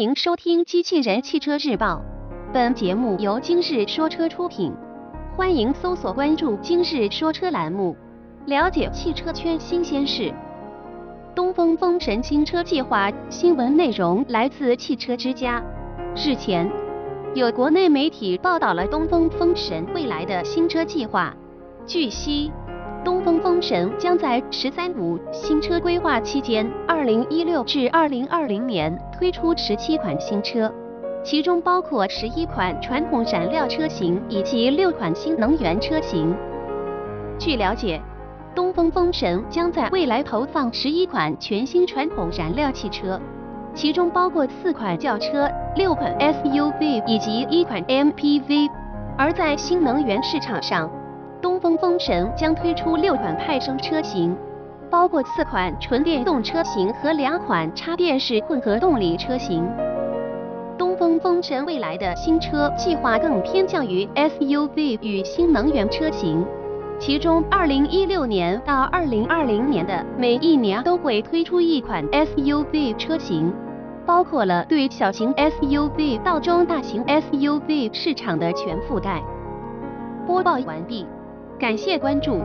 迎收听《机器人汽车日报》，本节目由今日说车出品。欢迎搜索关注“今日说车”栏目，了解汽车圈新鲜事。东风风神新车计划新闻内容来自汽车之家。日前，有国内媒体报道了东风风神未来的新车计划。据悉，东风风神将在“十三五”新车规划期间，二零一六至二零二零年推出十七款新车，其中包括十一款传统燃料车型以及六款新能源车型。据了解，东风风神将在未来投放十一款全新传统燃料汽车，其中包括四款轿车、六款 SUV 以及一款 MPV。而在新能源市场上，东风风神将推出六款派生车型，包括四款纯电动车型和两款插电式混合动力车型。东风风神未来的新车计划更偏向于 SUV 与新能源车型，其中2016年到2020年的每一年都会推出一款 SUV 车型，包括了对小型 SUV 到中大型 SUV 市场的全覆盖。播报完毕。感谢关注。